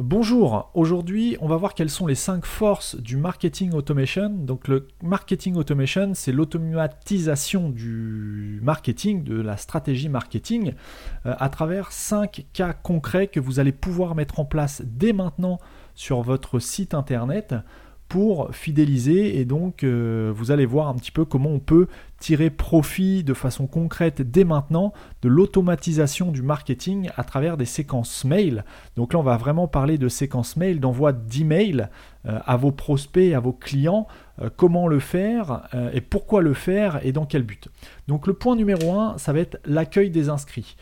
Bonjour, aujourd'hui on va voir quelles sont les 5 forces du marketing automation. Donc le marketing automation, c'est l'automatisation du marketing, de la stratégie marketing, euh, à travers 5 cas concrets que vous allez pouvoir mettre en place dès maintenant sur votre site internet pour fidéliser et donc euh, vous allez voir un petit peu comment on peut tirer profit de façon concrète dès maintenant de l'automatisation du marketing à travers des séquences mail. Donc là on va vraiment parler de séquences mail, d'envoi d'emails euh, à vos prospects, à vos clients, euh, comment le faire et pourquoi le faire et dans quel but. Donc le point numéro 1 ça va être l'accueil des inscrits.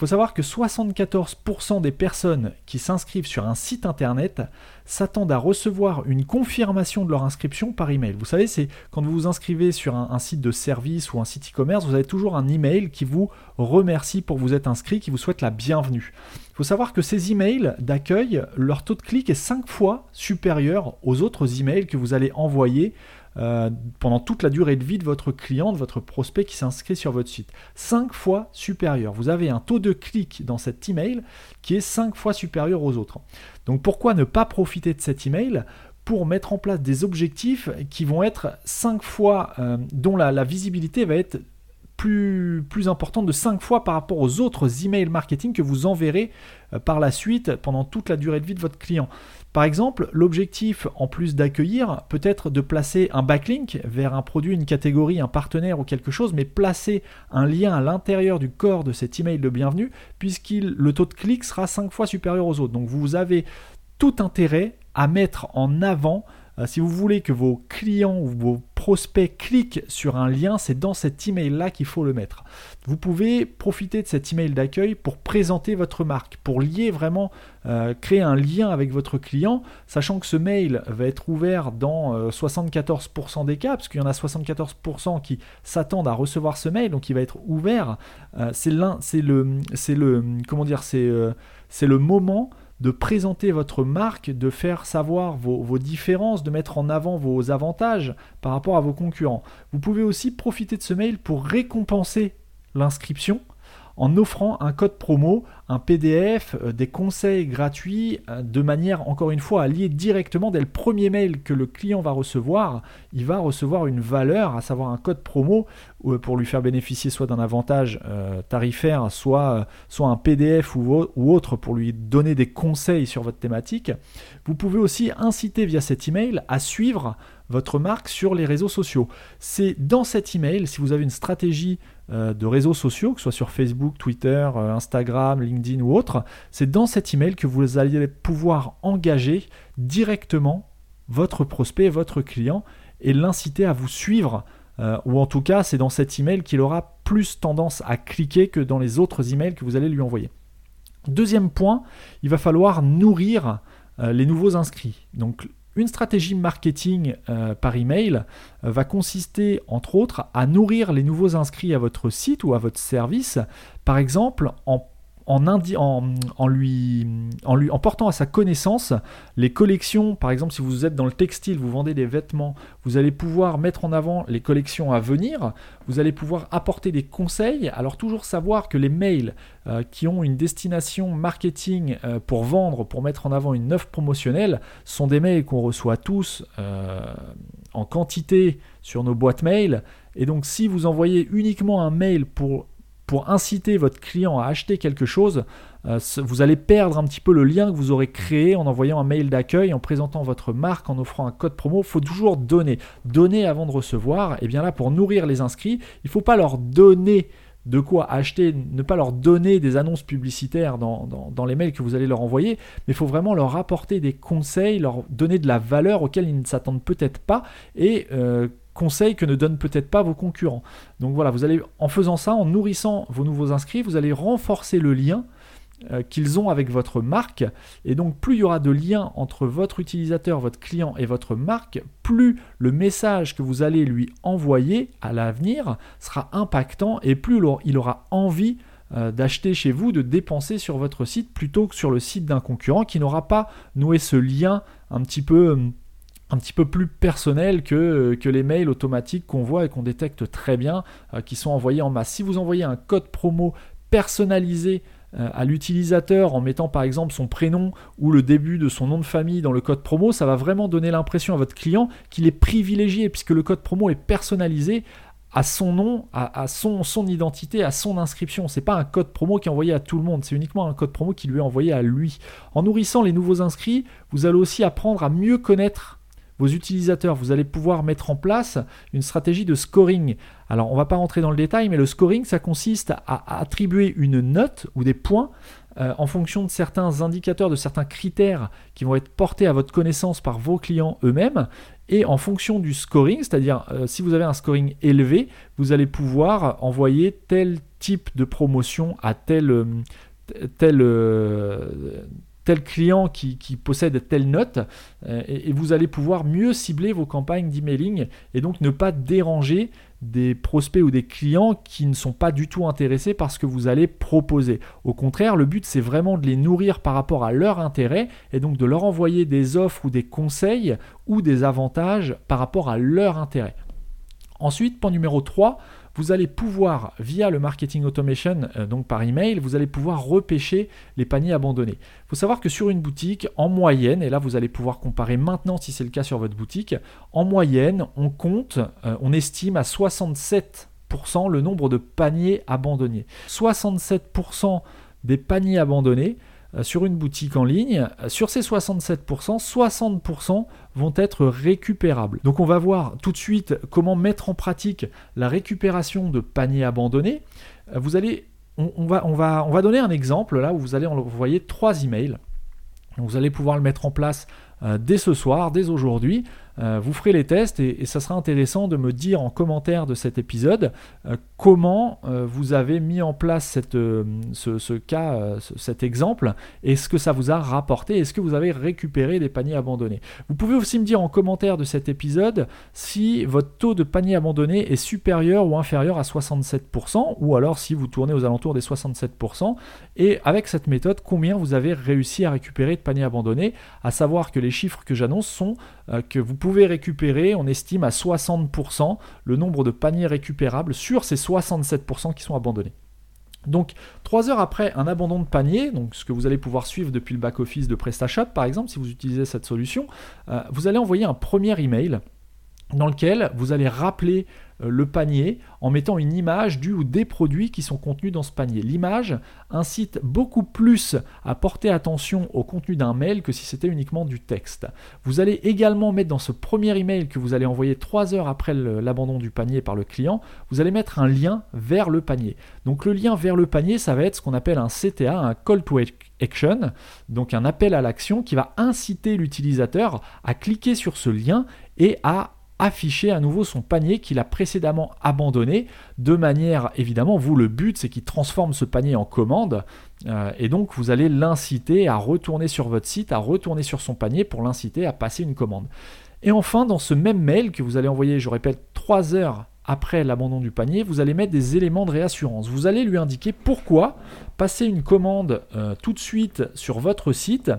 Faut savoir que 74% des personnes qui s'inscrivent sur un site internet s'attendent à recevoir une confirmation de leur inscription par email. Vous savez, c'est quand vous vous inscrivez sur un, site de service ou un site e-commerce, vous avez toujours un email qui vous remercie pour vous être inscrit, qui vous souhaite la bienvenue. Il faut savoir que ces emails d'accueil, leur taux de clic est 5 fois supérieur aux autres emails que vous allez envoyer euh, pendant toute la durée de vie de votre client, de votre prospect qui s'inscrit sur votre site. 5 fois supérieur. Vous avez un taux de clic dans cet email qui est 5 fois supérieur aux autres. Donc pourquoi ne pas profiter de cet email pour mettre en place des objectifs qui vont être 5 fois, euh, dont la, visibilité va être plus, plus, importante de 5 fois par rapport aux autres emails marketing que vous enverrez euh, par la suite pendant toute la durée de vie de votre client. Par exemple, l'objectif, en plus d'accueillir, peut être de placer un backlink vers un produit, une catégorie, un partenaire ou quelque chose, mais placer un lien à l'intérieur du corps de cet email de bienvenue, puisque le taux de clic sera 5 fois supérieur aux autres. Donc vous avez tout intérêt à mettre en avant si vous voulez que vos clients ou vos prospects cliquent sur un lien, c'est dans cet email-là qu'il faut le mettre. Vous pouvez profiter de cet email d'accueil pour présenter votre marque, pour lier vraiment, euh, créer un lien avec votre client, sachant que ce mail va être ouvert dans 74% euh, des cas, parce qu'il y en a 74% qui s'attendent à recevoir ce mail, donc il va être ouvert. c'est c'est le, c'est le, comment dire, c'est, c'est le moment de présenter votre marque, de faire savoir vos, différences, de mettre en avant vos avantages par rapport à vos concurrents. Vous pouvez aussi profiter de ce mail pour récompenser l'inscription en offrant un code promo, un PDF, euh, des conseils gratuits, euh, de manière encore une fois à lier directement dès le premier mail que le client va recevoir, il va recevoir une valeur, à savoir un code promo euh, pour lui faire bénéficier soit d'un avantage tarifaire, soit, un PDF ou, ou autre pour lui donner des conseils sur votre thématique. Vous pouvez aussi inciter via cet email à suivre votre marque sur les réseaux sociaux. C'est dans cet email, si vous avez une stratégie euh, de réseaux sociaux, que ce soit sur Facebook, Twitter, euh, Instagram, LinkedIn ou autre, c'est dans cet email que vous allez pouvoir engager directement votre prospect, votre client et l'inciter à vous suivre. Euh, ou en tout cas, c'est dans cet email qu'il aura plus tendance à cliquer que dans les autres emails que vous allez lui envoyer. Deuxième point, il va falloir nourrir les nouveaux inscrits. Donc une stratégie marketing euh, par email euh, va consister, entre autres, à nourrir les nouveaux inscrits à votre site ou à votre service, par exemple en en, lui, en, lui, en portant à sa connaissance les collections, par exemple si vous êtes dans le textile, vous vendez des vêtements, vous allez pouvoir mettre en avant les collections à venir, vous allez pouvoir apporter des conseils, alors toujours savoir que les mails euh, qui ont une destination marketing euh, pour vendre, pour mettre en avant une offre promotionnelle, sont des mails qu'on reçoit tous euh, en quantité sur nos boîtes mail, et donc si vous envoyez uniquement un mail pour pour inciter votre client à acheter quelque chose, euh, vous allez perdre un petit peu le lien que vous aurez créé en envoyant un mail d'accueil, en présentant votre marque, en offrant un code promo. Il faut toujours donner. Donner avant de recevoir. Et bien là, pour nourrir les inscrits, il ne faut pas leur donner de quoi acheter, ne pas leur donner des annonces publicitaires dans, les mails que vous allez leur envoyer, mais il faut vraiment leur apporter des conseils, leur donner de la valeur auxquelles ils ne s'attendent peut-être pas et euh, conseils que ne donnent peut-être pas vos concurrents. Donc voilà, vous allez en faisant ça, en nourrissant vos nouveaux inscrits, vous allez renforcer le lien euh, qu'ils ont avec votre marque. Et donc plus il y aura de liens entre votre utilisateur, votre client et votre marque, plus le message que vous allez lui envoyer à l'avenir sera impactant et plus il aura envie euh, d'acheter chez vous, de dépenser sur votre site plutôt que sur le site d'un concurrent qui n'aura pas noué ce lien un petit peu un petit peu plus personnel que, que les mails automatiques qu'on voit et qu'on détecte très bien, euh, qui sont envoyés en masse. Si vous envoyez un code promo personnalisé euh, à l'utilisateur en mettant par exemple son prénom ou le début de son nom de famille dans le code promo, ça va vraiment donner l'impression à votre client qu'il est privilégié puisque le code promo est personnalisé à son nom, à, son, identité, à son inscription. C'est pas un code promo qui est envoyé à tout le monde, c'est uniquement un code promo qui lui est envoyé à lui. En nourrissant les nouveaux inscrits, vous allez aussi apprendre à mieux connaître vos utilisateurs. Vous allez pouvoir mettre en place une stratégie de scoring. Alors, on ne va pas rentrer dans le détail, mais le scoring, ça consiste à attribuer une note ou des points euh, en fonction de certains indicateurs, de certains critères qui vont être portés à votre connaissance par vos clients eux-mêmes. Et en fonction du scoring, c'est-à-dire euh, si vous avez un scoring élevé, vous allez pouvoir envoyer tel type de promotion à tel, euh, tel, client qui, possède telle note, euh, et, vous allez pouvoir mieux cibler vos campagnes d'emailing et donc ne pas déranger des prospects ou des clients qui ne sont pas du tout intéressés par ce que vous allez proposer. Au contraire, le but c'est vraiment de les nourrir par rapport à leur intérêt et donc de leur envoyer des offres ou des conseils ou des avantages par rapport à leur intérêt. Ensuite, point numéro 3, vous allez pouvoir, via le marketing automation, euh, donc par email, vous allez pouvoir repêcher les paniers abandonnés. Il faut savoir que sur une boutique, en moyenne, et là vous allez pouvoir comparer maintenant si c'est le cas sur votre boutique, en moyenne, on compte, euh, on estime à 67% le nombre de paniers abandonnés. 67% des paniers abandonnés, sur une boutique en ligne, euh, sur ces 67%, 60% vont être récupérables. Donc on va voir tout de suite comment mettre en pratique la récupération de paniers abandonnés. Euh, vous allez, on, on va donner un exemple là où vous allez envoyer trois emails. Vous allez pouvoir le mettre en place dès ce soir, dès aujourd'hui. Euh, vous ferez les tests et, ça sera intéressant de me dire en commentaire de cet épisode euh, comment euh, vous avez mis en place ce, cas, cet exemple et ce que ça vous a rapporté. Est-ce que vous avez récupéré des paniers abandonnés Vous pouvez aussi me dire en commentaire de cet épisode si votre taux de paniers abandonnés est supérieur ou inférieur à 67% ou alors si vous tournez aux alentours des 67% et avec cette méthode combien vous avez réussi à récupérer de paniers abandonnés. À savoir que les chiffres que j'annonce sont que vous pouvez récupérer, on estime à 60% le nombre de paniers récupérables sur ces 67% qui sont abandonnés. Donc, trois heures après un abandon de panier, donc ce que vous allez pouvoir suivre depuis le back-office de PrestaShop par exemple, si vous utilisez cette solution, euh, vous allez envoyer un premier email dans lequel vous allez rappeler euh, le panier en mettant une image du ou des produits qui sont contenus dans ce panier. L'image incite beaucoup plus à porter attention au contenu d'un mail que si c'était uniquement du texte. Vous allez également mettre dans ce premier email que vous allez envoyer 3 heures après l'abandon du panier par le client, vous allez mettre un lien vers le panier. Donc le lien vers le panier, ça va être ce qu'on appelle un CTA, un call to action, donc un appel à l'action qui va inciter l'utilisateur à cliquer sur ce lien et à afficher à nouveau son panier qu'il a précédemment abandonné, de manière évidemment, vous le but c'est qu'il transforme ce panier en commande, euh, et donc vous allez l'inciter à retourner sur votre site, à retourner sur son panier pour l'inciter à passer une commande. Et enfin, dans ce même mail que vous allez envoyer, je répète, 3 heures après l'abandon du panier, vous allez mettre des éléments de réassurance. Vous allez lui indiquer pourquoi passer une commande euh, tout de suite sur votre site,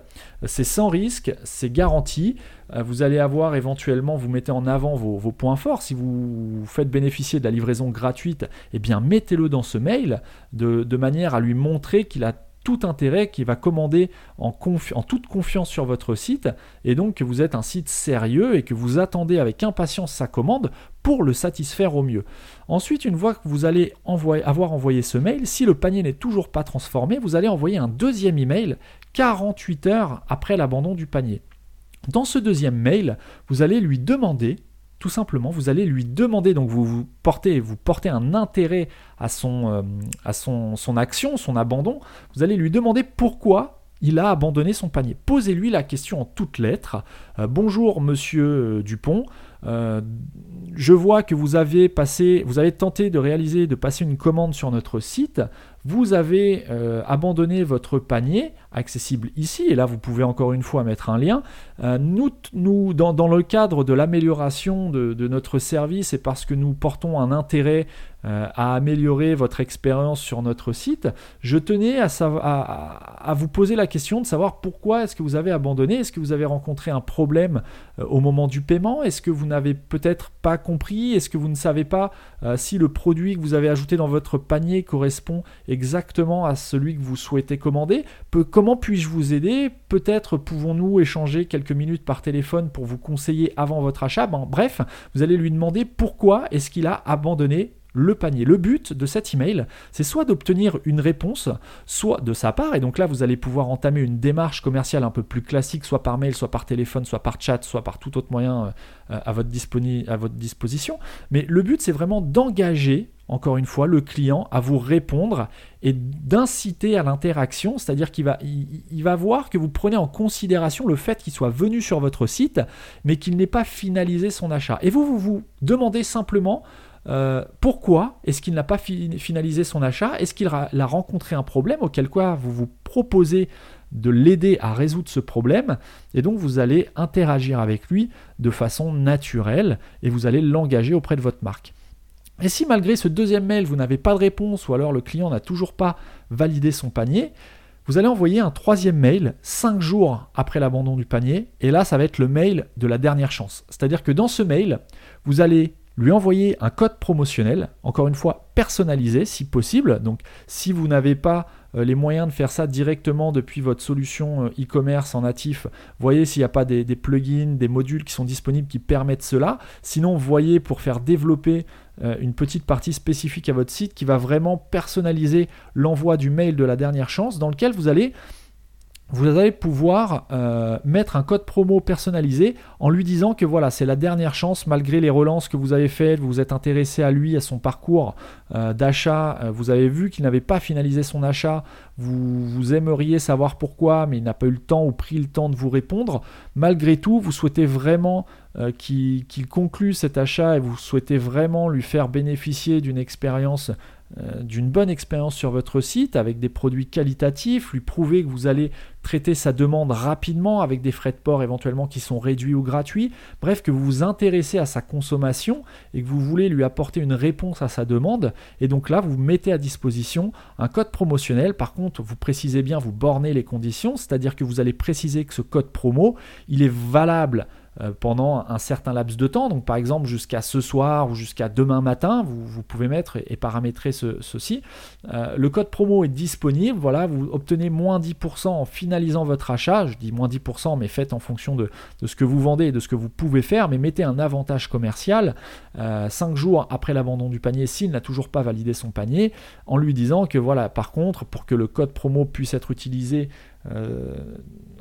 c'est sans risque, c'est garanti. Euh, vous allez avoir éventuellement, vous mettez en avant vos, points forts. Si vous faites bénéficier de la livraison gratuite, eh bien mettez-le dans ce mail de manière à lui montrer qu'il a tout intérêt, qui va commander en, toute confiance sur votre site, et donc que vous êtes un site sérieux et que vous attendez avec impatience sa commande pour le satisfaire au mieux. Ensuite, une fois que vous allez avoir envoyé ce mail, si le panier n'est toujours pas transformé, vous allez envoyer un deuxième email 48 heures après l'abandon du panier. Dans ce deuxième mail, vous allez lui demander tout simplement, vous allez lui demander, donc vous, vous portez, vous portez un intérêt à, son, euh, son, action, son abandon, vous allez lui demander pourquoi il a abandonné son panier. Posez-lui la question en toutes lettres. Euh, bonjour monsieur euh, Dupont, je vois que vous avez passé, vous avez tenté de réaliser, de passer une commande sur notre site. Vous avez euh, abandonné votre panier, accessible ici, et là vous pouvez encore une fois mettre un lien. Euh, nous, dans, le cadre de l'amélioration de, notre service et parce que nous portons un intérêt euh, à améliorer votre expérience sur notre site, je tenais à, à, vous poser la question de savoir pourquoi est-ce que vous avez abandonné, est-ce que vous avez rencontré un problème au moment du paiement, est-ce que vous n'avez peut-être pas compris, est-ce que vous ne savez pas si le produit que vous avez ajouté dans votre panier correspond exactement à celui que vous souhaitez commander, comment puis-je vous aider, peut-être pouvons-nous échanger quelques minutes par téléphone pour vous conseiller avant votre achat, bref, vous allez lui demander pourquoi est-ce qu'il a abandonné le panier. Le but de cet email, c'est soit d'obtenir une réponse, soit de sa part, et donc là vous allez pouvoir entamer une démarche commerciale un peu plus classique, soit par mail, soit par téléphone, soit par chat, soit par tout autre moyen euh, à, votre disposition. Mais le but, c'est vraiment d'engager encore une fois, le client à vous répondre et d'inciter à l'interaction, c'est-à-dire qu'il va, il, va voir que vous prenez en considération le fait qu'il soit venu sur votre site, mais qu'il n'ait pas finalisé son achat. Et vous, vous vous demandez simplement euh, pourquoi est-ce qu'il n'a pas finalisé son achat? Est-ce qu'il a, rencontré un problème? Auquel cas vous vous proposez de l'aider à résoudre ce problème et donc vous allez interagir avec lui de façon naturelle et vous allez l'engager auprès de votre marque. Et si malgré ce deuxième mail vous n'avez pas de réponse ou alors le client n'a toujours pas validé son panier, vous allez envoyer un troisième mail 5 jours après l'abandon du panier et là ça va être le mail de la dernière chance. C'est-à-dire que dans ce mail, vous allez lui envoyer un code promotionnel, encore une fois personnalisé si possible. Donc si vous n'avez pas euh, les moyens de faire ça directement depuis votre solution euh, e-commerce en natif, voyez s'il n'y a pas des, plugins, des modules qui sont disponibles qui permettent cela. Sinon, voyez pour faire développer euh, une petite partie spécifique à votre site qui va vraiment personnaliser l'envoi du mail de la dernière chance dans lequel vous allez vous allez pouvoir euh, mettre un code promo personnalisé en lui disant que voilà, c'est la dernière chance, malgré les relances que vous avez faites, vous vous êtes intéressé à lui, à son parcours euh, d'achat, euh, vous avez vu qu'il n'avait pas finalisé son achat, vous, aimeriez savoir pourquoi, mais il n'a pas eu le temps ou pris le temps de vous répondre. Malgré tout, vous souhaitez vraiment qu'il conclue cet achat et vous souhaitez vraiment lui faire bénéficier d'une expérience d'une bonne expérience sur votre site avec des produits qualitatifs, lui prouver que vous allez traiter sa demande rapidement avec des frais de port éventuellement qui sont réduits ou gratuits, bref que vous vous intéressez à sa consommation et que vous voulez lui apporter une réponse à sa demande. Et donc là vous mettez à disposition un code promotionnel, par contre vous précisez bien, vous bornez les conditions, c'est-à-dire que vous allez préciser que ce code promo il est valable euh, pendant un certain laps de temps. Donc par exemple jusqu'à ce soir ou jusqu'à demain matin, vous, pouvez mettre et, paramétrer ceci. Euh, le code promo est disponible. Voilà, vous obtenez moins 10% en finalisant votre achat. Je dis moins 10%, mais faites en fonction de, ce que vous vendez et de ce que vous pouvez faire. Mais mettez un avantage commercial 5 euh, jours après l'abandon du panier s'il n'a toujours pas validé son panier, en lui disant que voilà, par contre, pour que le code promo puisse être utilisé euh,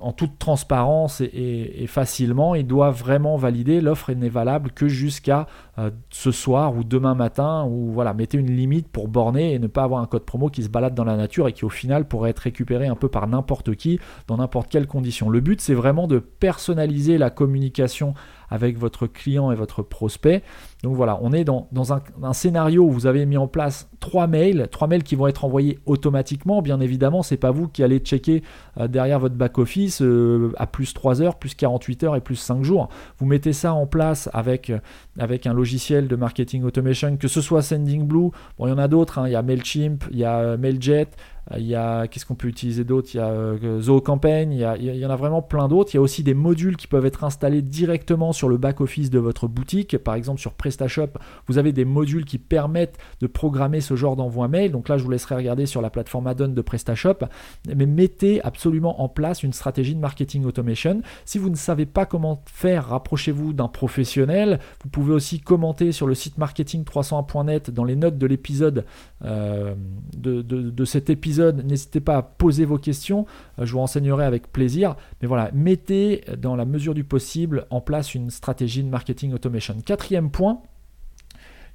en toute transparence et, facilement, il doit vraiment valider. L'offre n'est valable que jusqu'à euh, ce soir ou demain matin. Ou voilà, mettez une limite pour borner et ne pas avoir un code promo qui se balade dans la nature et qui au final pourrait être récupéré un peu par n'importe qui dans n'importe quelle condition. Le but, c'est vraiment de personnaliser la communication avec votre client et votre prospect. Donc voilà, on est dans, un, scénario où vous avez mis en place trois mails, trois mails qui vont être envoyés automatiquement. Bien évidemment, c'est pas vous qui allez checker euh, derrière votre back-office euh, à plus 3 heures, plus 48 heures et plus 5 jours. Vous mettez ça en place avec, avec un logiciel de marketing automation, que ce soit Sendingblue, bon, il y en a d'autres, hein. il y a MailChimp, il y a euh, MailJet, il y a, qu'est-ce qu'on peut utiliser d'autre? Il y a euh, Zoocampaign, il y, il y en a vraiment plein d'autres. Il y a aussi des modules qui peuvent être installés directement sur le back-office de votre boutique. Par exemple, sur PrestaShop, vous avez des modules qui permettent de programmer ce genre d'envoi mail. Donc là, je vous laisserai regarder sur la plateforme add-on de PrestaShop. Mais mettez absolument en place une stratégie de marketing automation. Si vous ne savez pas comment faire, rapprochez-vous d'un professionnel. Vous pouvez aussi commenter sur le site marketing301.net dans les notes de l'épisode euh, de, de cet épisode N'hésitez pas à poser vos questions, euh, je vous renseignerai avec plaisir. Mais voilà, mettez dans la mesure du possible en place une stratégie de marketing automation. Quatrième point,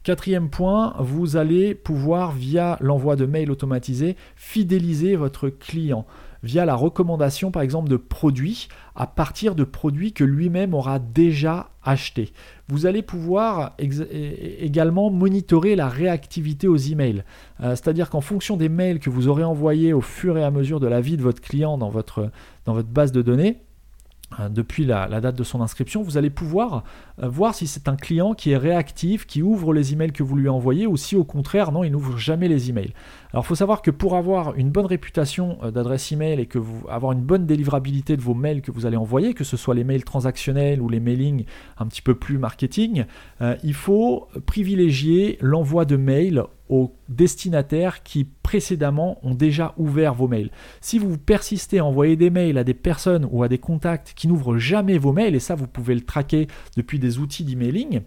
Quatrième point, vous allez pouvoir, via l'envoi de mails automatisés, fidéliser votre client via la recommandation par exemple de produits à partir de produits que lui-même aura déjà achetés. Vous allez pouvoir également monitorer la réactivité aux emails. Euh, c'est-à-dire qu'en fonction des mails que vous aurez envoyés au fur et à mesure de la vie de votre client dans votre, base de données, depuis la, date de son inscription, vous allez pouvoir euh, voir si c'est un client qui est réactif, qui ouvre les emails que vous lui envoyez, ou si au contraire, non, il n'ouvre jamais les emails. Alors il faut savoir que pour avoir une bonne réputation euh, d'adresse email et que vous avoir une bonne délivrabilité de vos mails que vous allez envoyer, que ce soit les mails transactionnels ou les mailings un petit peu plus marketing, il faut privilégier l'envoi de mails aux destinataires qui précédemment ont déjà ouvert vos mails. Si vous persistez à envoyer des mails à des personnes ou à des contacts qui n'ouvrent jamais vos mails, et ça vous pouvez le traquer depuis des outils d'emailing,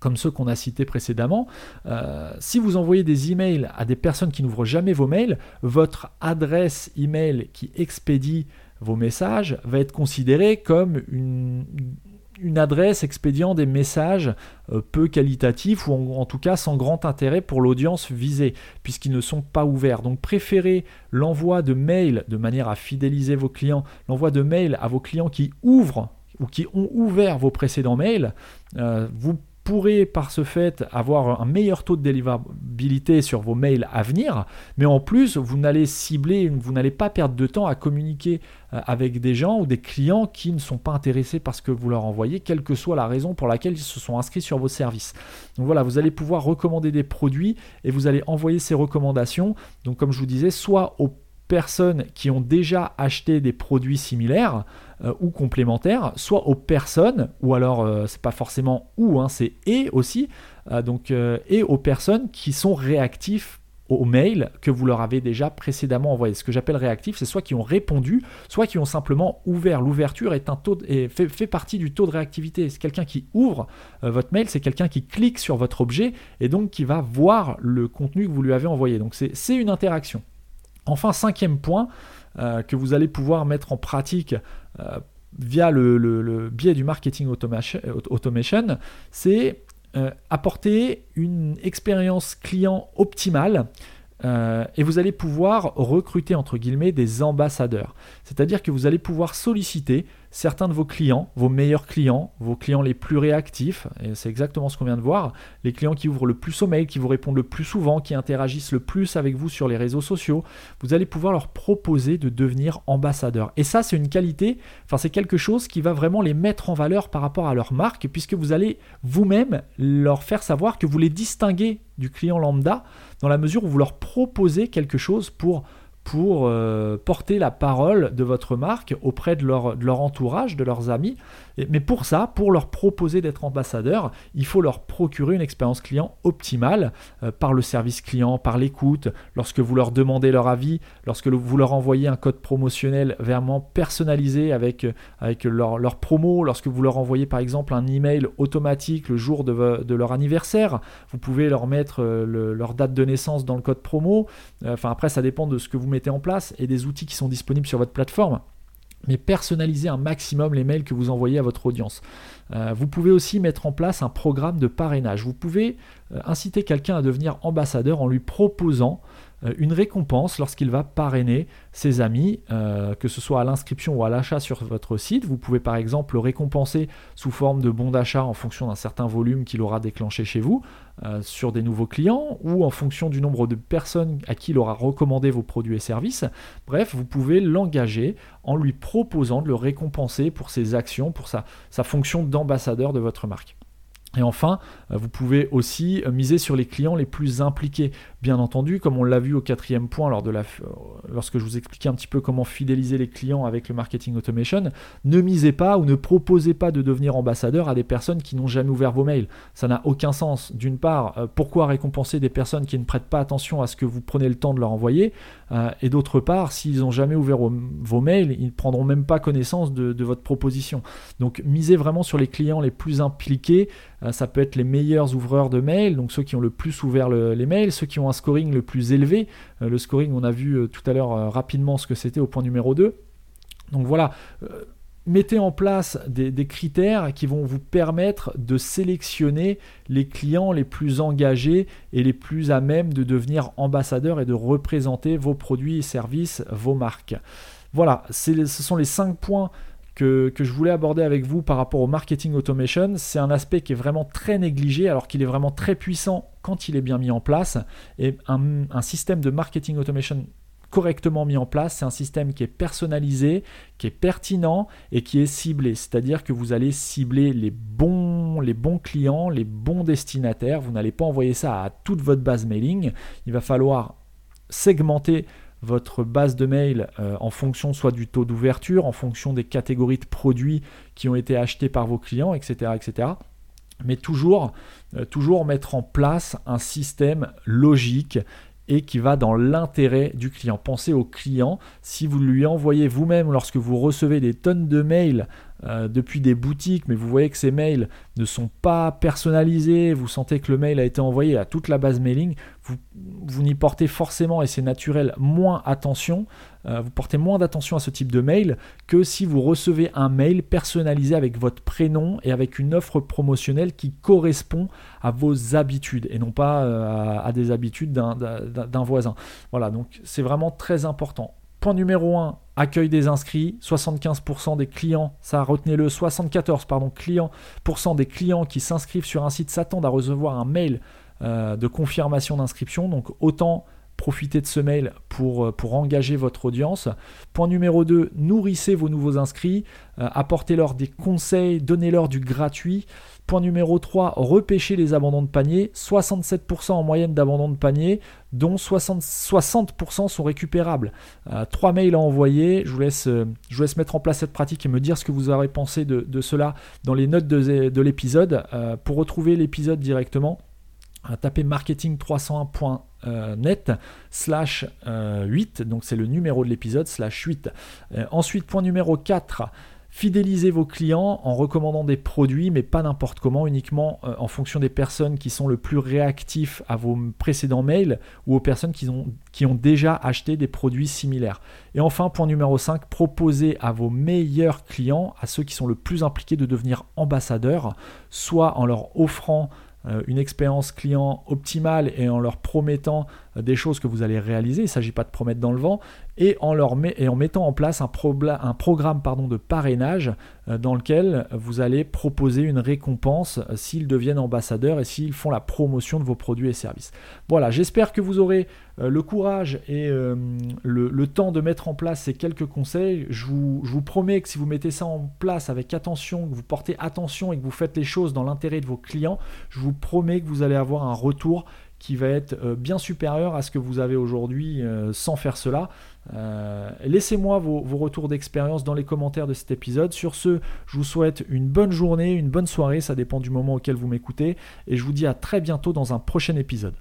comme ceux qu'on a cités précédemment, euh, si vous envoyez des emails à des personnes qui n'ouvrent jamais vos mails, votre adresse email qui expédie vos messages va être considérée comme une, une adresse expédiant des messages euh, peu qualitatifs ou en, tout cas sans grand intérêt pour l'audience visée, puisqu'ils ne sont pas ouverts. Donc préférez l'envoi de mails de manière à fidéliser vos clients, l'envoi de mails à vos clients qui ouvrent ou qui ont ouvert vos précédents mails. Euh, vous pourrez par ce fait avoir un meilleur taux de délivrabilité sur vos mails à venir, mais en plus, vous n'allez cibler, vous n'allez pas perdre de temps à communiquer euh, avec des gens ou des clients qui ne sont pas intéressés par ce que vous leur envoyez, quelle que soit la raison pour laquelle ils se sont inscrits sur vos services. Donc voilà, vous allez pouvoir recommander des produits et vous allez envoyer ces recommandations, donc comme je vous disais, soit aux personnes qui ont déjà acheté des produits similaires euh, ou complémentaires, soit aux personnes, ou alors euh, c'est pas forcément ou, hein, c'est et aussi, euh, donc et aux personnes qui sont réactifs aux mails que vous leur avez déjà précédemment envoyé. Ce que j'appelle réactif, c'est soit qui ont répondu, soit qui ont simplement ouvert. L'ouverture est un taux fait, partie du taux de réactivité. C'est quelqu'un qui ouvre votre mail, c'est quelqu'un qui clique sur votre objet et donc qui va voir le contenu que vous lui avez envoyé. Donc c'est une interaction. Enfin, cinquième point euh, que vous allez pouvoir mettre en pratique euh, via le, biais du marketing automation, c'est euh, apporter une expérience client optimale et vous allez pouvoir recruter entre guillemets des ambassadeurs. C'est-à-dire que vous allez pouvoir solliciter certains de vos clients, vos meilleurs clients, vos clients les plus réactifs, et c'est exactement ce qu'on vient de voir, les clients qui ouvrent le plus au mail, qui vous répondent le plus souvent, qui interagissent le plus avec vous sur les réseaux sociaux, vous allez pouvoir leur proposer de devenir ambassadeurs. Et ça, c'est une qualité, enfin c'est quelque chose qui va vraiment les mettre en valeur par rapport à leur marque, puisque vous allez vous-même leur faire savoir que vous les distinguez du client lambda, dans la mesure où vous leur proposez quelque chose pour pour euh, porter la parole de votre marque auprès de leur, de leur entourage, de leurs amis, mais pour ça, pour leur proposer d'être ambassadeur, il faut leur procurer une expérience client optimale euh, par le service client, par l'écoute, lorsque vous leur demandez leur avis, lorsque vous leur envoyez un code promotionnel vraiment personnalisé avec, leur promo, lorsque vous leur envoyez par exemple un email automatique le jour de, leur anniversaire, vous pouvez leur mettre euh, leur date de naissance dans le code promo. Euh, enfin après, ça dépend de ce que vous mettez en place et des outils qui sont disponibles sur votre plateforme mais personnalisez un maximum les mails que vous envoyez à votre audience. Euh, vous pouvez aussi mettre en place un programme de parrainage. Vous pouvez euh, inciter quelqu'un à devenir ambassadeur en lui proposant euh, une récompense lorsqu'il va parrainer ses amis, que ce soit à l'inscription ou à l'achat sur votre site. Vous pouvez par exemple le récompenser sous forme de bon d'achat en fonction d'un certain volume qu'il aura déclenché chez vous euh, sur des nouveaux clients ou en fonction du nombre de personnes à qui il aura recommandé vos produits et services. Bref, vous pouvez l'engager en lui proposant de le récompenser pour ses actions, pour sa fonction d'ambassadeur de votre marque. Et enfin, euh, vous pouvez aussi miser sur les clients les plus impliqués. Bien entendu, comme on l'a vu au quatrième point lors de la, euh, lorsque je vous expliquais un petit peu comment fidéliser les clients avec le marketing automation, ne misez pas ou ne proposez pas de devenir ambassadeur à des personnes qui n'ont jamais ouvert vos mails. Ça n'a aucun sens. D'une part, pourquoi récompenser des personnes qui ne prêtent pas attention à ce que vous prenez le temps de leur envoyer? Et d'autre part, s'ils n'ont jamais ouvert vos mails, ils ne prendront même pas connaissance de, de votre proposition. Donc misez vraiment sur les clients les plus impliqués. Euh, ça peut être les meilleurs ouvreurs de mails, donc ceux qui ont le plus ouvert les mails, ceux qui ont un scoring le plus élevé. Euh, le scoring, on a vu euh, tout à l'heure rapidement ce que c'était au point numéro 2. Donc voilà, mettez en place des, critères qui vont vous permettre de sélectionner les clients les plus engagés et les plus à même de devenir ambassadeurs et de représenter vos produits services, vos marques. Voilà, ce sont les cinq points que, je voulais aborder avec vous par rapport au marketing automation. C'est un aspect qui est vraiment très négligé alors qu'il est vraiment très puissant quand il est bien mis en place. Et un système de marketing automation correctement mis en place, c'est un système qui est personnalisé, qui est pertinent et qui est ciblé. C'est-à-dire que vous allez cibler les bons, clients, les bons destinataires. Vous n'allez pas envoyer ça à toute votre base mailing. Il va falloir segmenter votre base de mail euh, en fonction soit du taux d'ouverture, en fonction des catégories de produits qui ont été achetés par vos clients, etc. etc. Mais toujours, euh, toujours mettre en place un système logique et qui va dans l'intérêt du client. Pensez au client. Si vous lui envoyez vous-même, lorsque vous recevez des tonnes de mails euh, depuis des boutiques, mais vous voyez que ces mails ne sont pas personnalisés, vous sentez que le mail a été envoyé à toute la base mailing, vous, n'y portez forcément, et c'est naturel, moins attention, euh, vous portez moins d'attention à ce type de mail que si vous recevez un mail personnalisé avec votre prénom et avec une offre promotionnelle qui correspond à vos habitudes et non pas euh, à, des habitudes d'un voisin. Voilà, donc c'est vraiment très important. Point numéro 1, accueil des inscrits. 75% des clients, ça retenez-le, 74 pardon, clients, des clients qui s'inscrivent sur un site s'attendent à recevoir un mail de confirmation d'inscription. Donc autant profiter de ce mail pour, euh, engager votre audience. Point numéro 2, nourrissez vos nouveaux inscrits, euh, apportez-leur des conseils, donnez-leur du gratuit. Point numéro 3, repêchez les abandons de panier. 67% en moyenne d'abandons de panier, dont 60%, 60 sont récupérables. Euh, trois mails à envoyer. Je vous, laisse, mettre en place cette pratique et me dire ce que vous aurez pensé de, cela dans les notes de l'épisode. pour retrouver l'épisode directement, tapez marketing301.net slash 8, euh, donc c'est le numéro de l'épisode, slash 8. Euh, ensuite, point numéro 4, fidélisez vos clients en recommandant des produits, mais pas n'importe comment, uniquement euh, en fonction des personnes qui sont le plus réactifs à vos précédents mails ou aux personnes qui ont, qui ont déjà acheté des produits similaires. Et enfin, point numéro 5, proposez à vos meilleurs clients, à ceux qui sont le plus impliqués de devenir ambassadeurs, soit en leur offrant une expérience client optimale et en leur promettant euh, des choses que vous allez réaliser, il ne s'agit pas de promettre dans le vent, et en, leur mettant en place un, programme de parrainage euh, dans lequel vous allez proposer une récompense s'ils deviennent ambassadeurs et s'ils font la promotion de vos produits et services. Voilà, j'espère que vous aurez le courage et le, temps de mettre en place ces quelques conseils. Je vous promets que si vous mettez ça en place avec attention, que vous portez attention et que vous faites les choses dans l'intérêt de vos clients, je vous promets que vous allez avoir un retour qui va être euh, bien supérieur à ce que vous avez aujourd'hui euh, sans faire cela. Euh, laissez-moi vos, vos, retours d'expérience dans les commentaires de cet épisode. Sur ce, je vous souhaite une bonne journée, une bonne soirée, ça dépend du moment auquel vous m'écoutez, et je vous dis à très bientôt dans un prochain épisode.